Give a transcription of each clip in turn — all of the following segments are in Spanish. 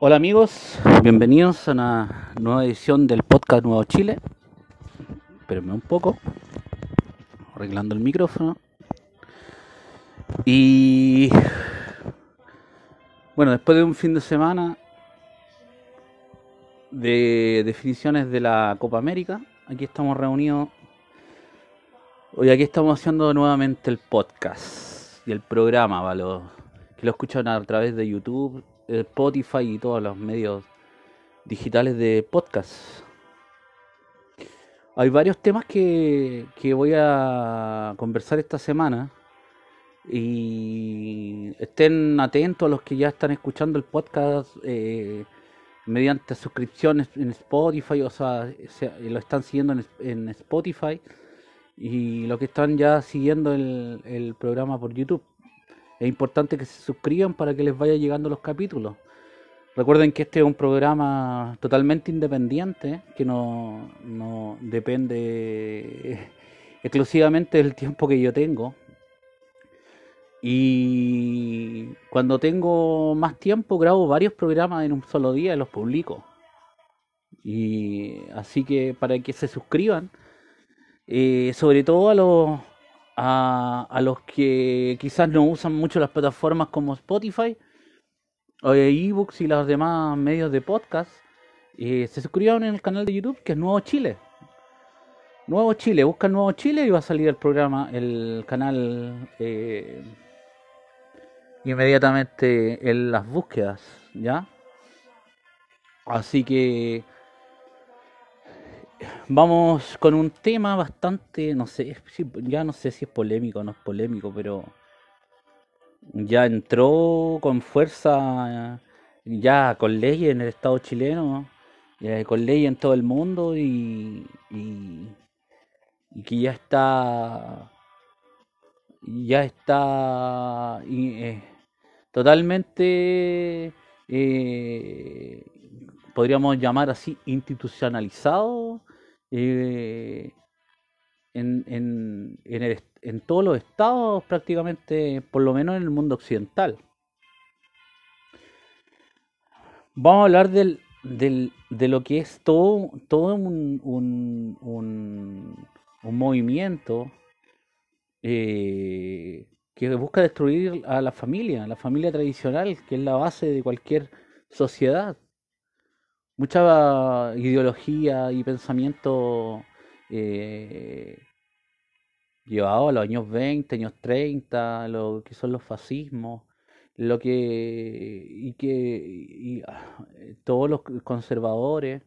Hola amigos, bienvenidos a una nueva edición del podcast Nuevo Chile. Espérenme un poco, arreglando el micrófono. Y bueno, después de un fin de semana de definiciones de la Copa América, aquí estamos reunidos. Hoy aquí estamos haciendo nuevamente el podcast y el programa los que lo escuchan a través de YouTube, Spotify y todos los medios digitales de podcast. Hay varios temas que, que voy a conversar esta semana y estén atentos a los que ya están escuchando el podcast eh, mediante suscripciones en Spotify, o sea, lo están siguiendo en, en, Spotify y los que están ya siguiendo el, el programa por YouTube. Es importante que se suscriban para que les vaya llegando los capítulos. Recuerden que este es un programa totalmente independiente, que no, depende exclusivamente del tiempo que yo tengo. Y cuando tengo más tiempo grabo varios programas en un solo día y los publico. Y así que para que se suscriban, eh, sobre todo a los a, los que quizás no usan mucho las plataformas como Spotify o ebooks y los demás medios de podcast, eh, se suscriban en el canal de YouTube que es Nuevo Chile. Nuevo Chile, busca Nuevo Chile y va a salir el programa, el canal eh, inmediatamente en las búsquedas, ¿ya? Así que vamos con un tema bastante, no sé, ya no sé si es polémico o no es polémico, pero ya entró con fuerza, ya con leyes en el Estado chileno, con leyes en todo el mundo y, y, que ya está, ya está eh, totalmente, eh, podríamos llamar así, institucionalizado eh, en, en, en, todos los estados prácticamente, por lo menos en el mundo occidental. Vamos a hablar del, del, de lo que es todo, todo un, un, un, movimiento eh, que busca destruir a la familia, la familia tradicional, que es la base de cualquier sociedad mucha ideología y pensamiento eh, llevado a los años 20, años 30, lo que son los fascismos, lo que y que ah, todos los conservadores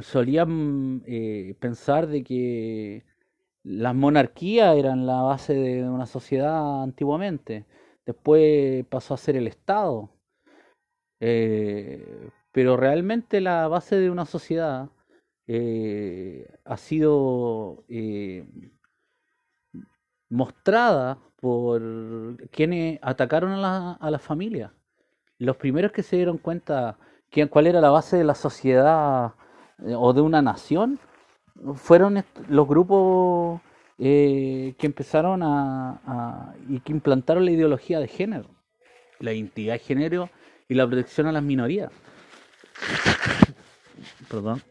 solían eh, pensar de que las monarquías eran la base de una sociedad antiguamente. Después pasó a ser el Estado. Eh, pero realmente la base de una sociedad eh, ha sido eh, mostrada por quienes atacaron a la, a la familia. Los primeros que se dieron cuenta que, cuál era la base de la sociedad eh, o de una nación fueron los grupos que empezaron a, y que implantaron la ideología de género, la identidad de género y la protección a las minorías. Perdón.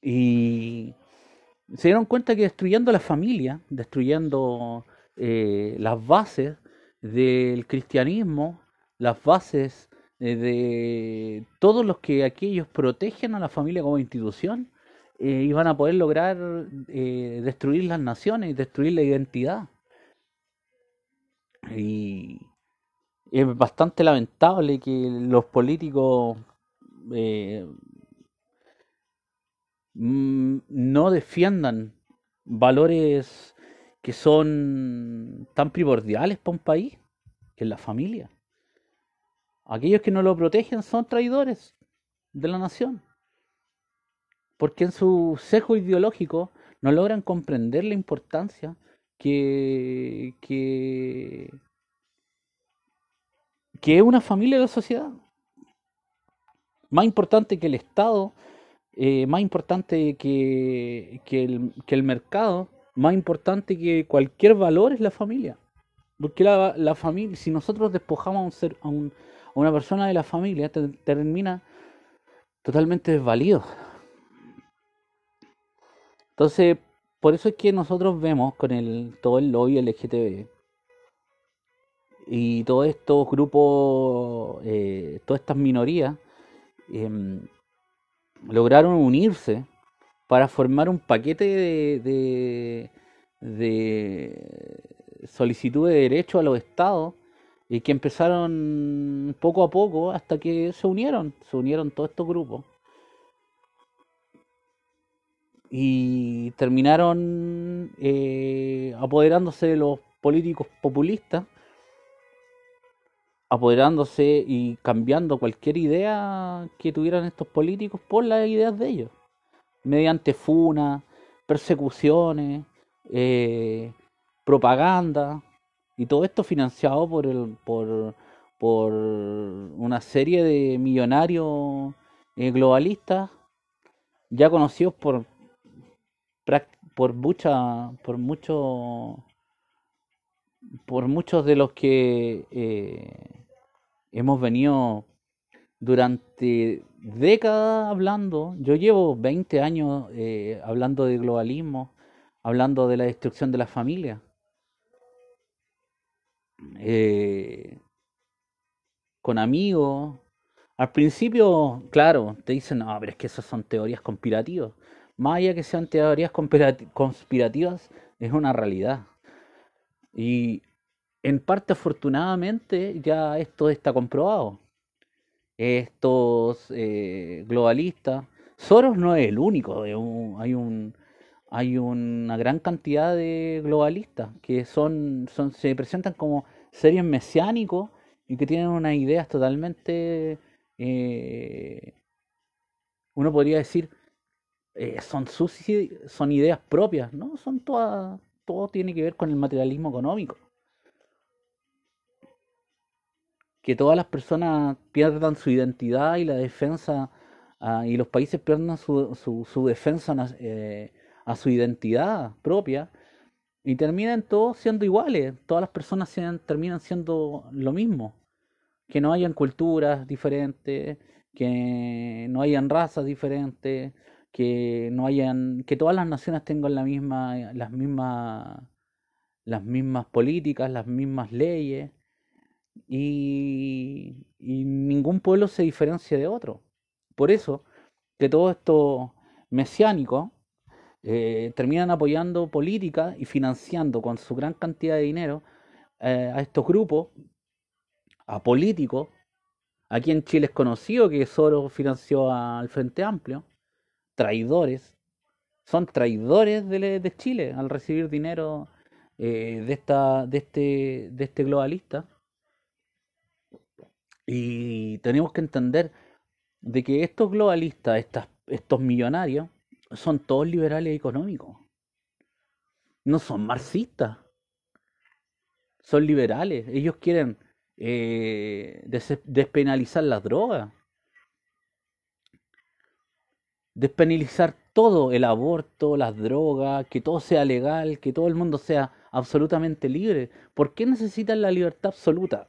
Y se dieron cuenta que destruyendo la familia, destruyendo eh, las bases del cristianismo, las bases eh, de todos los que aquellos protegen a la familia como institución, eh, iban a poder lograr destruir las naciones, destruir la identidad. Y es bastante lamentable que los políticos eh, mm, no defiendan valores que son tan primordiales para un país, que es la familia. Aquellos que no lo protegen son traidores de la nación, porque en su sesgo ideológico no logran comprender la importancia que, que, que es una familia de la sociedad más importante que el Estado, eh, más importante que, que, el, que, el, mercado, más importante que cualquier valor es la familia. Porque la, la familia, si nosotros despojamos a un, ser, a un, a una persona de la familia, te, termina totalmente desvalido. Entonces, por eso es que nosotros vemos con el, todo el lobby LGTB y todos estos grupos, eh, todas estas minorías, em, lograron unirse para formar un paquete de, de, solicitud de derecho a los estados y que empezaron poco a poco hasta que se unieron, se unieron todos estos grupos. Y terminaron eh, apoderándose de los políticos populistas, apoderándose y cambiando cualquier idea que tuvieran estos políticos por las ideas de ellos, mediante funas, persecuciones, eh, propaganda, y todo esto financiado por, el, por, por una serie de millonarios eh, globalistas ya conocidos por por mucha, por mucho, por muchos de los que eh, hemos venido durante décadas hablando. Yo llevo 20 años eh, hablando de globalismo, hablando de la destrucción de la familia. Eh, con amigos. Al principio, claro, te dicen, no, pero es que esas son teorías conspirativas más allá que sean teorías conspirativas, es una realidad. Y en parte, afortunadamente, ya esto está comprobado. Estos eh, globalistas, Soros no es el único, hay un hay una gran cantidad de globalistas que son, son se presentan como seres mesiánicos y que tienen unas ideas totalmente eh, uno podría decir eh, son sus son ideas propias, ¿no? Son todas, todo tiene que ver con el materialismo económico. Que todas las personas pierdan su identidad y la defensa, ah, y los países pierdan su, su, defensa eh, a su identidad propia, y terminen todos siendo iguales, todas las personas terminan siendo lo mismo, que no hayan culturas diferentes, que no hayan razas diferentes, que no hayan, que todas las naciones tengan la misma, las mismas, las mismas políticas, las mismas leyes, y, ningún pueblo se diferencia de otro. Por eso que todo esto mesiánico eh, terminan apoyando políticas y financiando con su gran cantidad de dinero eh, a estos grupos, a políticos. Aquí en Chile es conocido que Soros financió al Frente Amplio traidores, son traidores de, Chile al recibir dinero eh, de, esta, de, este, de este globalista. Y tenemos que entender de que estos globalistas, estos millonarios, son todos liberales económicos. No son marxistas. Son liberales. Ellos quieren eh, despenalizar las drogas despenalizar todo, el aborto, las drogas, que todo sea legal, que todo el mundo sea absolutamente libre. ¿Por qué necesitan la libertad absoluta?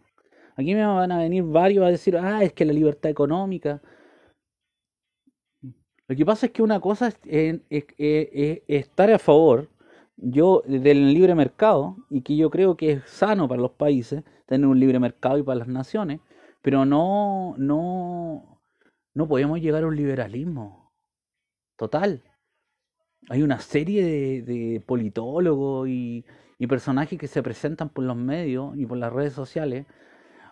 Aquí me van a venir varios a decir, ah, es que la libertad económica. Lo que pasa es que una cosa es, estar a favor yo del libre mercado y que yo creo que es sano para los países tener un libre mercado y para las naciones, pero no no no podemos llegar a un liberalismo total. Hay una serie de, politólogos y, personajes que se presentan por los medios y por las redes sociales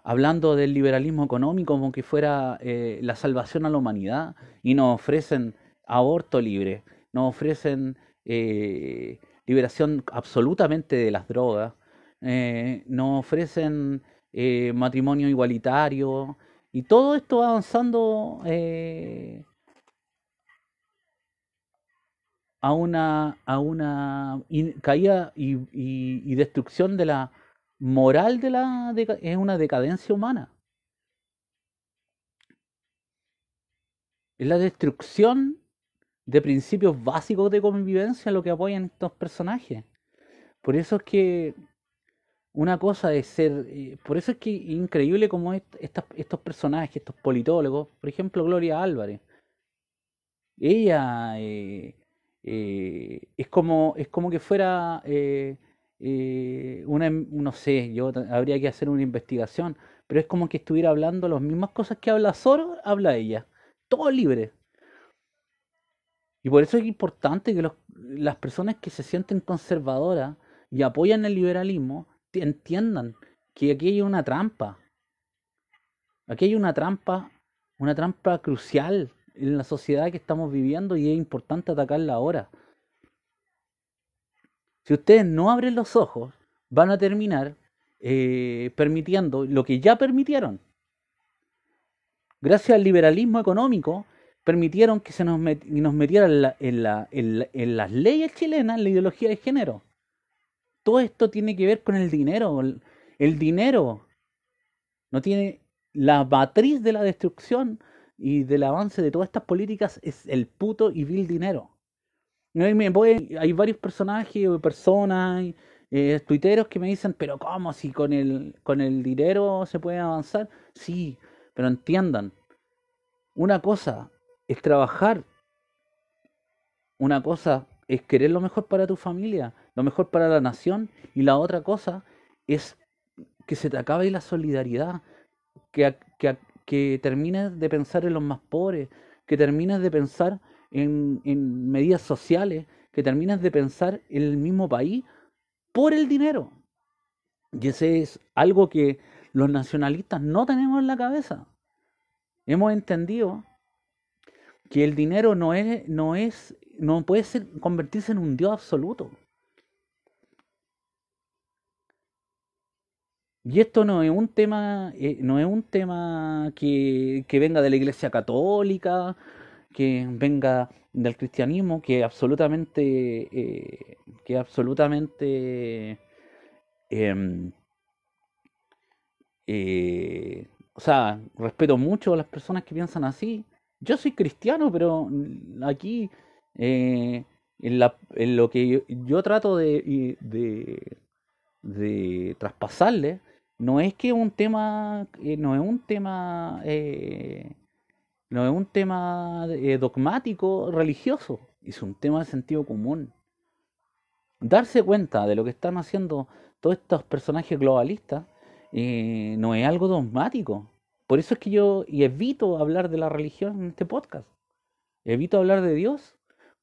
hablando del liberalismo económico como que fuera eh, la salvación a la humanidad y nos ofrecen aborto libre, nos ofrecen eh, liberación absolutamente de las drogas, eh, nos ofrecen matrimonio igualitario y todo esto va avanzando a una, a una caída y, destrucción de la moral de la es una decadencia humana. Es la destrucción de principios básicos de convivencia lo que apoyan estos personajes. Por eso es que Una cosa es ser... eh, por eso es que increíble como est- estos personajes, estos politólogos, por ejemplo Gloria Álvarez, ella eh, eh, es como, es como que fuera eh, eh, una, em- no sé, yo habría que hacer una investigación, pero es como que estuviera hablando las mismas cosas que habla Soros, habla ella. Todo libre. Y por eso es importante que las personas que se sienten conservadoras y apoyan el liberalismo ti- entiendan que aquí hay una trampa. Aquí hay una trampa, una trampa crucial en la sociedad que estamos viviendo y es importante atacarla ahora. Si ustedes no abren los ojos, van a terminar eh, permitiendo lo que ya permitieron. Gracias al liberalismo económico, permitieron que se nos, met- nos metieran en, la- en la- en la- en las leyes chilenas la ideología de género. Todo esto tiene que ver con el dinero. El, el dinero no tiene la matriz de la destrucción y del avance de todas estas políticas es el puto y vil dinero. Hay varios personajes personas, eh, tuiteros que me dicen, pero ¿cómo? Si con el, con el dinero se puede avanzar. Sí, pero entiendan, una cosa es trabajar, una cosa es querer lo mejor para tu familia, lo mejor para la nación, y la otra cosa es que se te acabe la solidaridad, que, que, que termines de pensar en los más pobres, que termines de pensar en, en medidas sociales, que termines de pensar en el mismo país por el dinero. Y ese es algo que los nacionalistas no tenemos en la cabeza. Hemos entendido que el dinero no es, no es, no puede ser, convertirse en un dios absoluto. Y esto no es un tema, eh, no es un tema que, que venga de la Iglesia Católica, que venga del cristianismo, que absolutamente, eh, que absolutamente, em, eh, o sea, respeto mucho a las personas que piensan así. Yo soy cristiano, pero aquí, en la- en lo que yo, yo trato de, de, de traspasarle, no es que un tema, eh, no es un tema, eh, no es un tema eh, dogmático religioso, es un tema de sentido común. Darse cuenta de lo que están haciendo todos estos personajes globalistas eh, no es algo dogmático. Por eso es que yo y evito hablar de la religión en este podcast. Evito hablar de Dios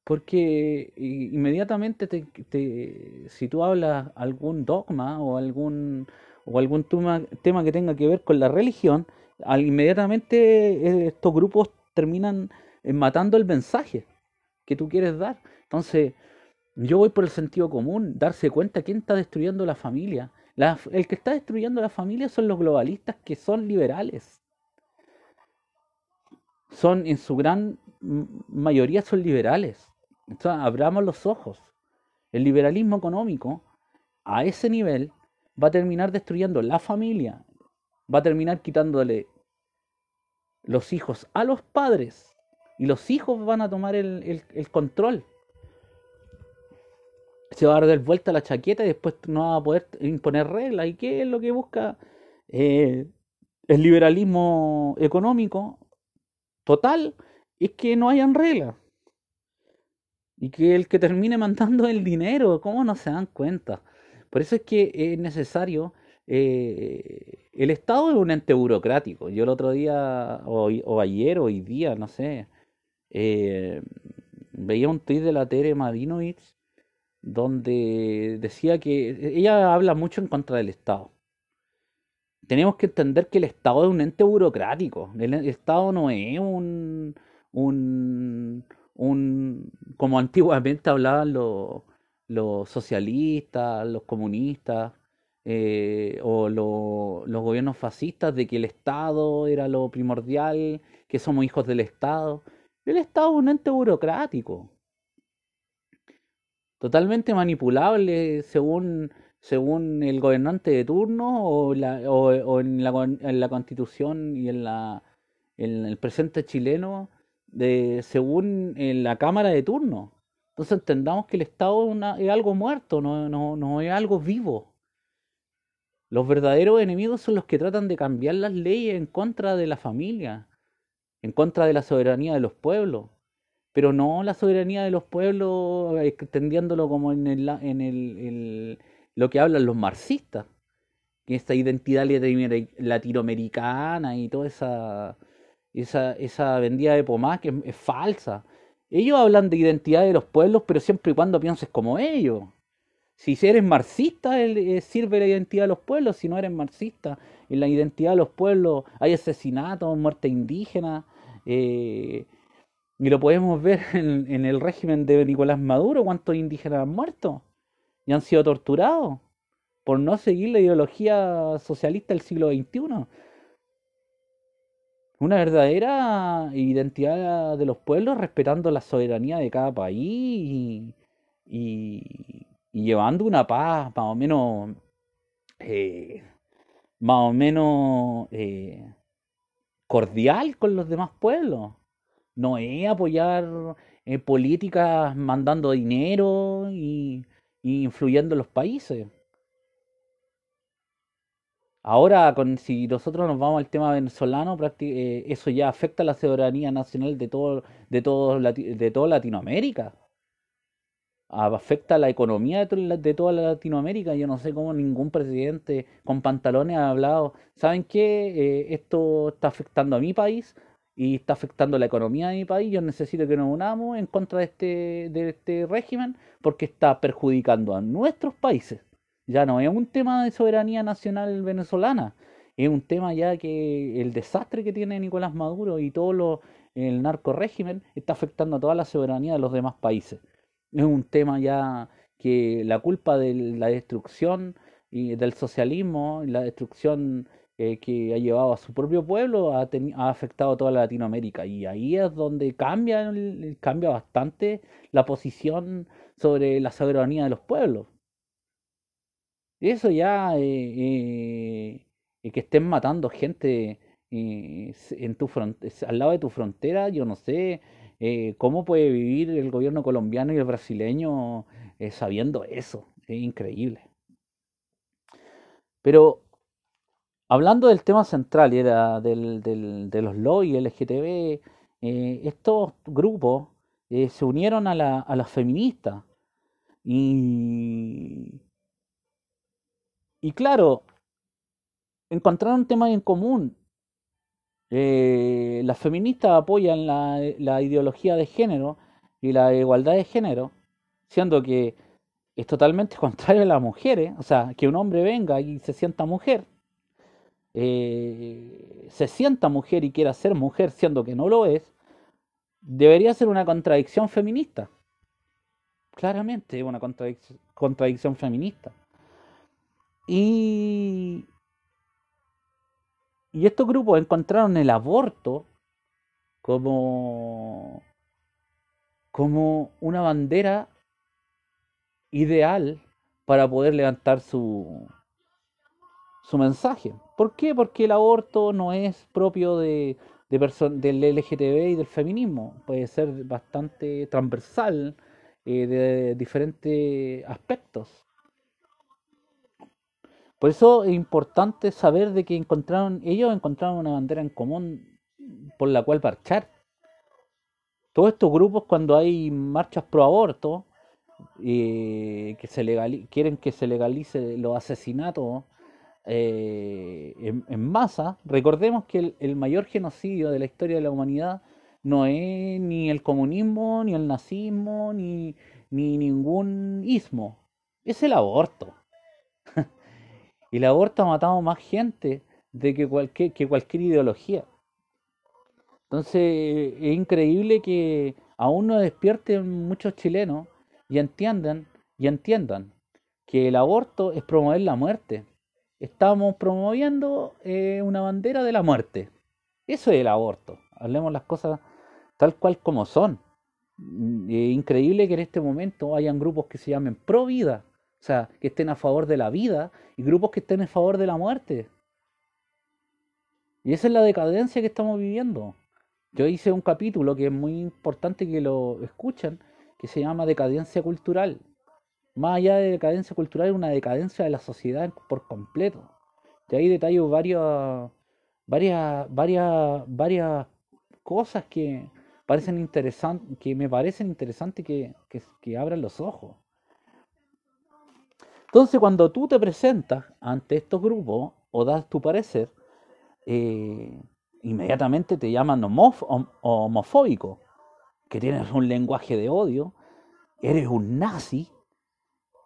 porque inmediatamente te, te- si tú hablas algún dogma o algún o algún tema, que tenga que ver con la religión, al, inmediatamente eh, estos grupos terminan eh, matando el mensaje que tú quieres dar. Entonces, yo voy por el sentido común, darse cuenta quién está destruyendo la familia. El que está destruyendo la familia son los globalistas que son liberales. Son, en su gran mayoría, son liberales. Entonces, abramos los ojos. El liberalismo económico, a ese nivel, va a terminar destruyendo la familia, va a terminar quitándole los hijos a los padres y los hijos van a tomar el, el- control. Se va a dar vuelta la chaqueta y después no va a poder imponer reglas. ¿Y qué es lo que busca eh, el liberalismo económico total? Es que no hayan reglas. Y que el que termine mandando el dinero, ¿cómo no se dan cuenta? Por eso es que es necesario. eh, el Estado es un ente burocrático. Yo el otro día, o, o ayer, hoy día, no sé, eh, veía un tuit de la Tere Marinovich donde decía que ella habla mucho en contra del Estado. Tenemos que entender que el Estado es un ente burocrático. El Estado no es un, un, un como antiguamente hablaban los, los socialistas, los comunistas eh, o lo- los gobiernos fascistas de que el Estado era lo primordial, que somos hijos del Estado. El Estado es un ente burocrático totalmente manipulable según, según el gobernante de turno o, la, o, en, la, en la constitución y en, la, el presente chileno de, según en la cámara de turno. Entonces entendamos que el Estado es, algo muerto, no, no, es algo vivo. Los verdaderos enemigos son los que tratan de cambiar las leyes en contra de la familia, en contra de la soberanía de los pueblos, pero no la soberanía de los pueblos extendiéndolo como en, el, en el, lo que hablan los marxistas, que esta identidad latinoamericana y toda esa, esa, esa vendida de pomás que es falsa. Ellos hablan de identidad de los pueblos, pero siempre y cuando pienses como ellos. Si eres marxista, eh, sirve la identidad de los pueblos. Si no eres marxista, en la identidad de los pueblos hay asesinatos, muerte indígena. Eh, y lo podemos ver en, en, el régimen de Nicolás Maduro, cuántos indígenas han muerto y han sido torturados por no seguir la ideología socialista del siglo XXI una verdadera identidad de los pueblos respetando la soberanía de cada país y, llevando una paz más o menos eh, más o menos eh, cordial con los demás pueblos. No es apoyar eh, políticas mandando dinero y, y influyendo en los países Ahora, con, si nosotros nos vamos al tema venezolano, eh, eso ya afecta a la soberanía nacional de todo, de todo, de toda Latinoamérica. Afecta a la economía de, toda Latinoamérica. Yo no sé cómo ningún presidente con pantalones ha hablado. ¿Saben qué? Eh, esto está afectando a mi país y está afectando la economía de mi país. Yo necesito que nos unamos en contra de este, de este régimen porque está perjudicando a nuestros países. Ya no es un tema de soberanía nacional venezolana, es un tema ya que el desastre que tiene Nicolás Maduro y todo lo, el narco régimen está afectando a toda la soberanía de los demás países. Es un tema ya que la culpa de la destrucción y del socialismo, la destrucción eh, que ha llevado a su propio pueblo, ha, ha, afectado a toda Latinoamérica. Y ahí es donde cambia, cambia bastante la posición sobre la soberanía de los pueblos. Eso ya, eh, eh, que estén matando gente eh, en tu al lado de tu frontera, yo no sé cómo puede vivir el gobierno colombiano y el brasileño sabiendo eso. Es increíble. Pero hablando del tema central y era del, del, de los y LGTB, estos grupos se unieron a, la, a las feministas y y claro, encontraron temas en común. Eh, las feministas apoyan la, ideología de género y la igualdad de género, siendo que es totalmente contrario a las mujeres, o sea, que un hombre venga y se sienta mujer, eh, se sienta mujer y quiera ser mujer siendo que no lo es, debería ser una contradicción feminista. Claramente es una contradicción feminista. Y, estos grupos encontraron el aborto como, como una bandera ideal para poder levantar su, su mensaje. ¿Por qué? Porque el aborto no es propio de, de del LGTB y del feminismo. Puede ser bastante transversal eh, de diferentes aspectos. Por eso es importante saber de que encontraron, ellos encontraron una bandera en común por la cual marchar. Todos estos grupos cuando hay marchas pro aborto, eh, que se quieren que se legalice los asesinatos eh, en, masa, recordemos que el, mayor genocidio de la historia de la humanidad no es ni el comunismo, ni el nazismo, ni, ni ningún ismo, es el aborto. Y el aborto ha matado más gente de que cualquier, que cualquier ideología. Entonces es increíble que aún no despierten muchos chilenos y entiendan, y entiendan que el aborto es promover la muerte. Estamos promoviendo eh, una bandera de la muerte. Eso es el aborto. Hablemos las cosas tal cual como son. Es increíble que en este momento hayan grupos que se llamen pro vida o sea, que estén a favor de la vida y grupos que estén a favor de la muerte. Y esa es la decadencia que estamos viviendo. Yo hice un capítulo que es muy importante que lo escuchen, que se llama Decadencia Cultural. Más allá de decadencia cultural, una decadencia de la sociedad por completo. Y ahí detallo varias, varias, varias, varias cosas que parecen interesantes, que me parecen interesantes que, que, que abran los ojos. Entonces, cuando tú te presentas ante estos grupos o das tu parecer, eh, inmediatamente te llaman homofóbico, que tienes un lenguaje de odio, eres un nazi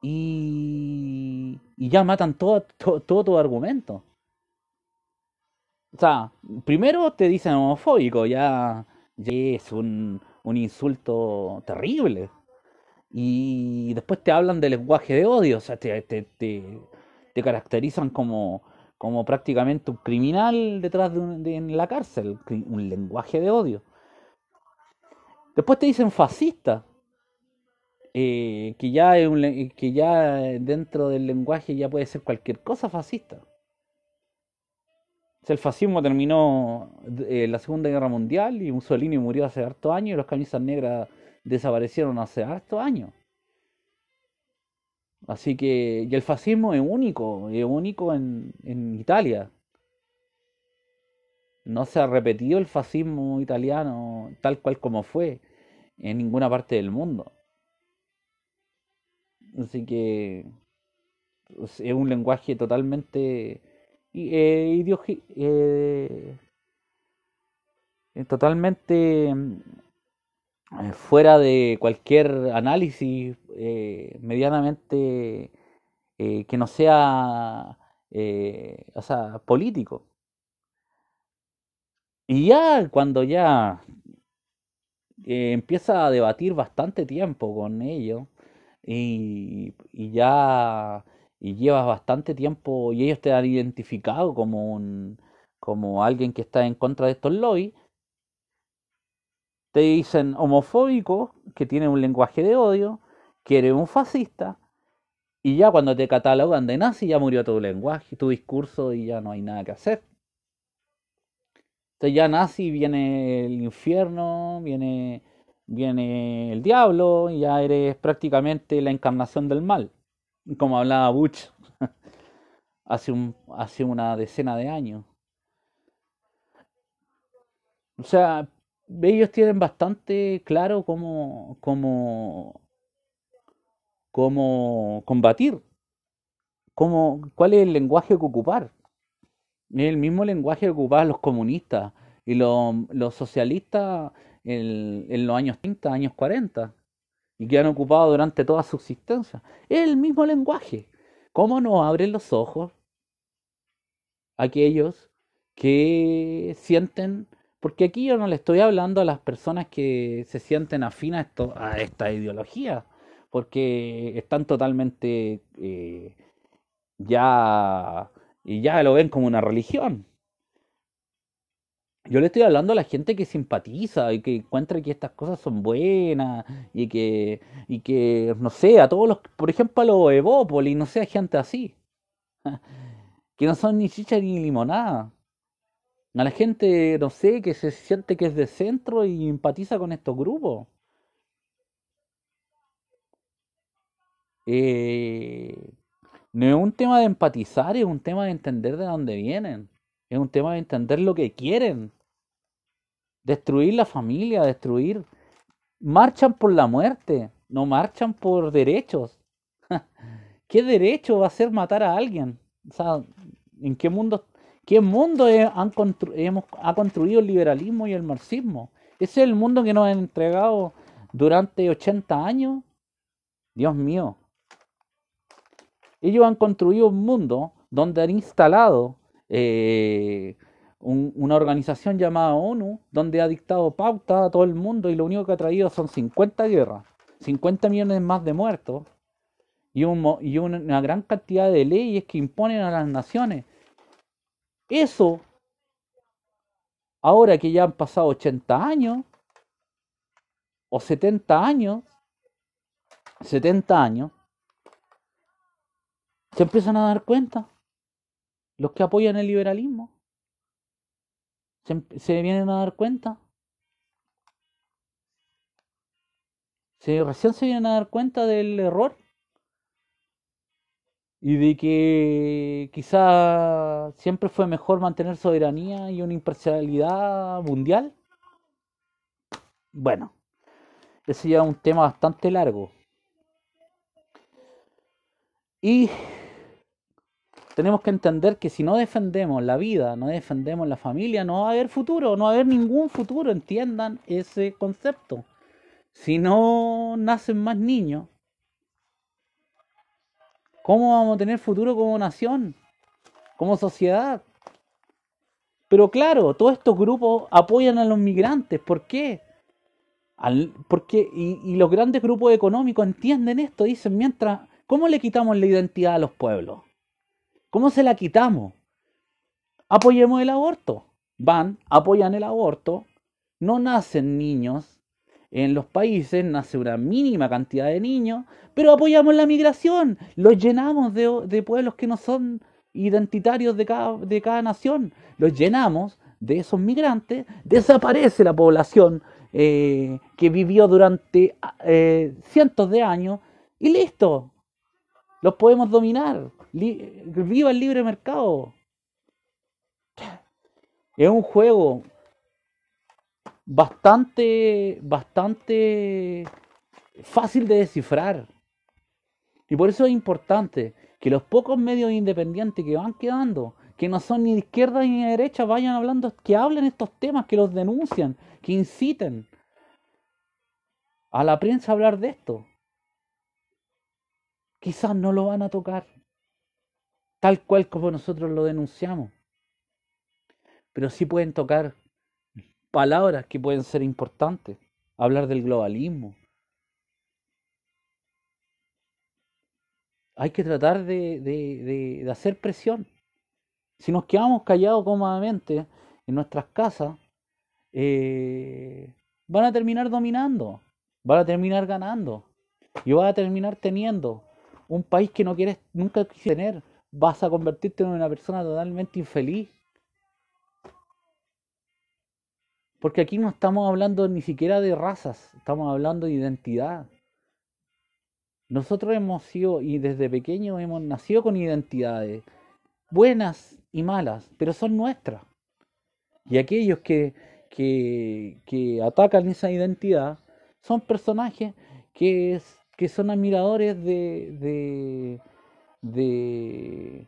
y, ya matan todo, todo, tu argumento. O sea, primero te dicen homofóbico, ya, es un, insulto terrible. Y después te hablan de lenguaje de odio, o sea, te, te, te caracterizan como, como prácticamente un criminal detrás de, en la cárcel, un lenguaje de odio. Después te dicen fascista, eh, que, ya un, que ya dentro del lenguaje ya puede ser cualquier cosa fascista. el fascismo terminó eh, la Segunda Guerra Mundial y Mussolini murió hace harto años y los camisas negras desaparecieron hace harto años. Así que, y el fascismo es único, es único en, en Italia. No se ha repetido el fascismo italiano tal cual como fue en ninguna parte del mundo. Así que es un lenguaje totalmente eh, eh, totalmente eh, fuera de cualquier análisis eh, medianamente eh, que no sea, o sea, político. Y ya cuando ya empieza a debatir bastante tiempo con ellos y, ya y llevas bastante tiempo y ellos te han identificado como un como alguien que está en contra de estos lobbies te dicen homofóbico, que tiene un lenguaje de odio, que eres un fascista, y ya cuando te catalogan de nazi ya murió tu lenguaje, tu discurso y ya no hay nada que hacer. Entonces ya nazi viene el infierno, viene, viene el diablo, y ya eres prácticamente la encarnación del mal, como hablaba Butch hace, un, hace una decena de años. O sea, ellos tienen bastante claro cómo, cómo, cómo combatir, cómo, cuál es el lenguaje que ocupar. Es el mismo lenguaje que ocupaban los comunistas y los, socialistas en, en, los años 30, años 40, y que han ocupado durante toda su existencia. Es el mismo lenguaje. ¿Cómo nos abren los ojos aquellos que sienten porque aquí yo no le estoy hablando a las personas que se sienten afines a, esta ideología, porque están totalmente eh, ya, y ya lo ven como una religión. Yo le estoy hablando a la gente que simpatiza y que encuentra que estas cosas son buenas y que, y que no sé, a todos los, por ejemplo, a los Evópolis, no sé, a gente así, que no son ni chicha ni limonada a la gente, no sé, que se siente que es de centro y empatiza con estos grupos. Eh, no es un tema de empatizar, es un tema de entender de dónde vienen. Es un tema de entender lo que quieren. Destruir la familia, destruir. Marchan por la muerte, no marchan por derechos. ¿Qué derecho va a ser matar a alguien? O sea, ¿en qué mundo ¿Qué mundo han ha construido el liberalismo y el marxismo? ¿Ese es el mundo que nos han entregado durante 80 años? Dios mío. Ellos han construido un mundo donde han instalado eh, una organización llamada ONU, donde ha dictado pauta a todo el mundo y lo único que ha traído son 50 guerras, 50 millones más de muertos y una gran cantidad de leyes que imponen a las naciones eso, ahora que ya han pasado 80 años, o 70 años, 70 años, se empiezan a dar cuenta los que apoyan el liberalismo. Se, se vienen a dar cuenta. Se, recién se vienen a dar cuenta del error. Y de que quizá siempre fue mejor mantener soberanía y una imparcialidad mundial. Bueno, ese ya es un tema bastante largo. Y tenemos que entender que si no defendemos la vida, no defendemos la familia, no va a haber futuro, no va a haber ningún futuro, entiendan ese concepto. Si no nacen más niños, ¿cómo vamos a tener futuro como nación, como sociedad? Pero claro, todos estos grupos apoyan a los migrantes. ¿Por qué? porque, y, y los grandes grupos económicos entienden esto, dicen, mientras, ¿cómo le quitamos la identidad a los pueblos? ¿Cómo se la quitamos? Apoyemos el aborto. Van, apoyan el aborto, no nacen niños. En los países nace una mínima cantidad de niños, pero apoyamos la migración. Los llenamos de, pueblos que no son identitarios de cada, de cada nación. Los llenamos de esos migrantes. Desaparece la población eh, que vivió durante eh, cientos de años y listo. Los podemos dominar viva el libre mercado. Es un juego bastante, bastante fácil de descifrar. Y por eso es importante que los pocos medios independientes que van quedando, que no son ni de izquierda ni de derecha, vayan hablando, que hablen estos temas, que los denuncian, que inciten a la prensa a hablar de esto. Quizás no lo van a tocar tal cual como nosotros lo denunciamos. Pero sí pueden tocar palabras que pueden ser importantes, hablar del globalismo. Hay que tratar de, hacer presión. Si nos quedamos callados cómodamente en nuestras casas, eh, van a terminar dominando, van a terminar ganando y van a terminar teniendo un país que no quieres nunca quise tener, vas a convertirte en una persona totalmente infeliz. Porque aquí no estamos hablando ni siquiera de razas, estamos hablando de identidad. Nosotros hemos sido, y desde pequeños hemos nacido con identidades, buenas y malas, pero son nuestras. Y aquellos que, que, atacan esa identidad son personajes que, que son admiradores de, de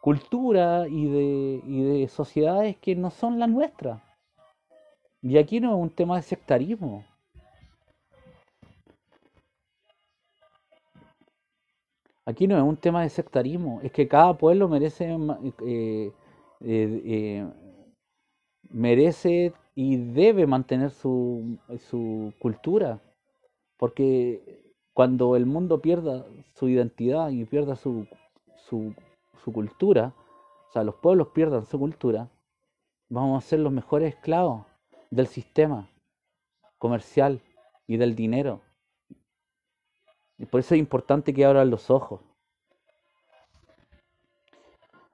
cultura y de, y de sociedades que no son las nuestras. Y aquí no es un tema de sectarismo. Aquí no es un tema de sectarismo, es que cada pueblo merece eh, eh, eh, merece y debe mantener su, su cultura, porque cuando el mundo pierda su identidad y pierda su, su, cultura, o sea, los pueblos pierdan su cultura, vamos a ser los mejores esclavos del sistema comercial y del dinero. Y por eso es importante que abran los ojos.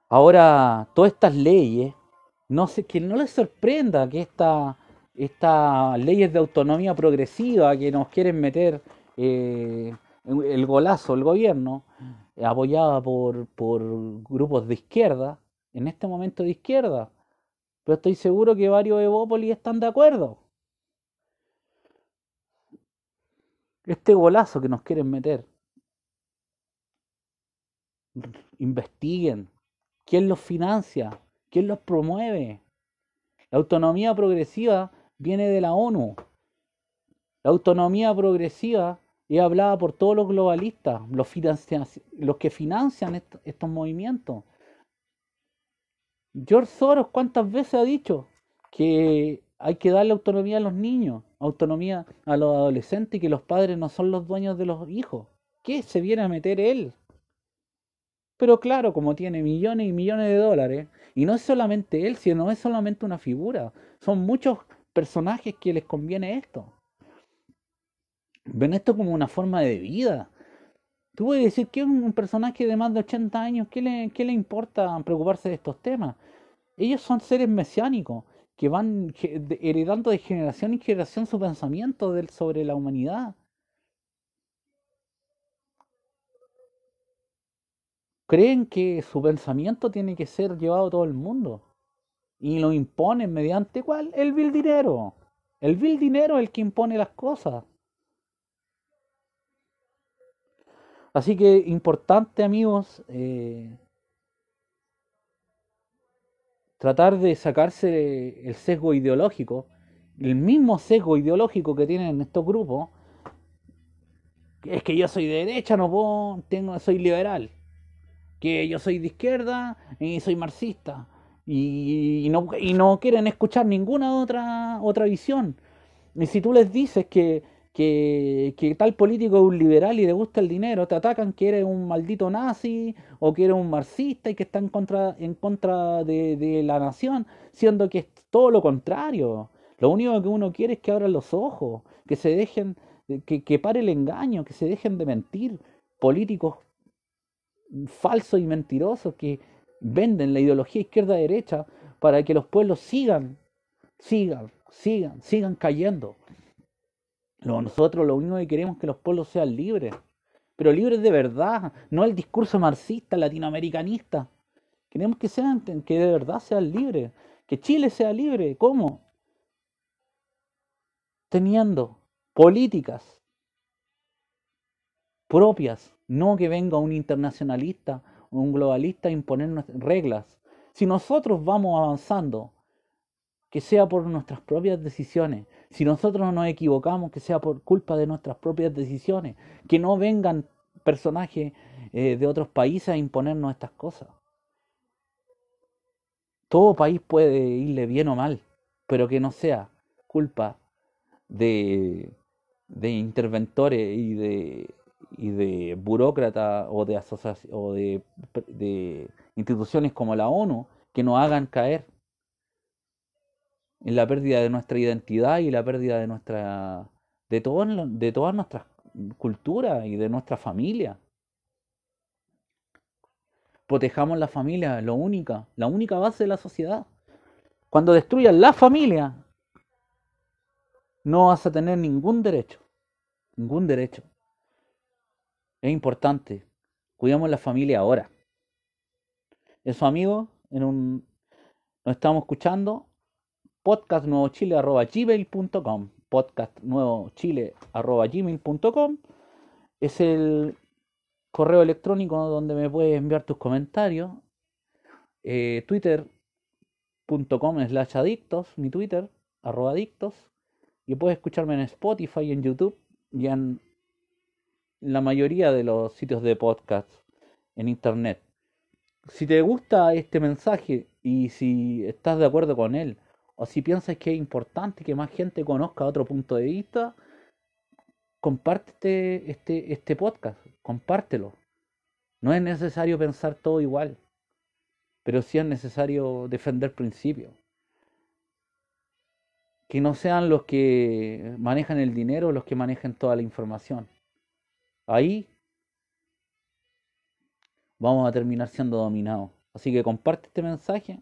Ahora, todas estas leyes, no sé, que no les sorprenda que esta, estas leyes de autonomía progresiva que nos quieren meter eh, el golazo, el gobierno, apoyada por, por grupos de izquierda, en este momento de izquierda, pero estoy seguro que varios Evópolis están de acuerdo. Este golazo que nos quieren meter. Investiguen. ¿Quién los financia? ¿Quién los promueve? La autonomía progresiva viene de la ONU. La autonomía progresiva y hablaba por todos los globalistas, los que financian estos movimientos. George Soros cuántas veces ha dicho que hay que darle autonomía a los niños, autonomía a los adolescentes y que los padres no son los dueños de los hijos. ¿Qué se viene a meter él? Pero claro, como tiene millones y millones de dólares, y no es solamente él, sino es solamente una figura, son muchos personajes que les conviene esto ven esto como una forma de vida. Tú puedes decir que un personaje de más de 80 años, ¿qué le, qué le importa preocuparse de estos temas? Ellos son seres mesiánicos que van heredando de generación en generación su pensamiento sobre la humanidad. creen que su pensamiento tiene que ser llevado a todo el mundo y lo imponen mediante cuál? El vil dinero. El vil dinero es el que impone las cosas. Así que importante amigos, eh, tratar de sacarse el sesgo ideológico, el mismo sesgo ideológico que tienen estos grupos, es que yo soy de derecha, no puedo, tengo, soy liberal, que yo soy de izquierda y soy marxista, y, no, y no quieren escuchar ninguna otra, otra visión. Y si tú les dices que, que, tal político es un liberal y le gusta el dinero, te atacan que eres un maldito nazi o que eres un marxista y que está en contra, en contra de, de la nación, siendo que es todo lo contrario. Lo único que uno quiere es que abran los ojos, que se dejen, que, que pare el engaño, que se dejen de mentir. Políticos falsos y mentirosos que venden la ideología izquierda-derecha para que los pueblos sigan, sigan, sigan, sigan cayendo. Nosotros lo único que queremos es que los pueblos sean libres, pero libres de verdad, no el discurso marxista, latinoamericanista. Queremos que sean, que de verdad sean libres, que Chile sea libre. ¿Cómo? Teniendo políticas propias, no que venga un internacionalista un globalista imponer reglas. Si nosotros vamos avanzando, que sea por nuestras propias decisiones. Si nosotros nos equivocamos, que sea por culpa de nuestras propias decisiones. Que no vengan personajes eh, de otros países a imponernos estas cosas. Todo país puede irle bien o mal, pero que no sea culpa de, de interventores y de y de burócratas o de o de, de, instituciones como la ONU que nos hagan caer en la pérdida de nuestra identidad y la pérdida de nuestra de todo, de todas nuestras culturas y de nuestra familia. Protejamos la familia, lo única, la única base de la sociedad. Cuando destruyan la familia, no vas a tener ningún derecho, ningún derecho. Es importante. Cuidamos la familia ahora. Eso, amigos, en un, nos estamos escuchando. Podcast nuevo chile gmail.com. Podcast nuevo chile gmail.com. Es el correo electrónico donde me puedes enviar tus comentarios. Eh, Twitter.com slash adictos, mi Twitter, arroba adictos. Y puedes escucharme en Spotify, en YouTube y en la mayoría de los sitios de podcast en internet. Si te gusta este mensaje y si estás de acuerdo con él, o si piensas que es importante que más gente conozca otro punto de vista, comparte este, este podcast, compártelo. No es necesario pensar todo igual, pero sí es necesario defender principios. Que no sean los que manejan el dinero los que manejen toda la información. Ahí vamos a terminar siendo dominados. Así que comparte este mensaje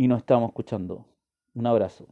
y nos estamos escuchando. Un abrazo.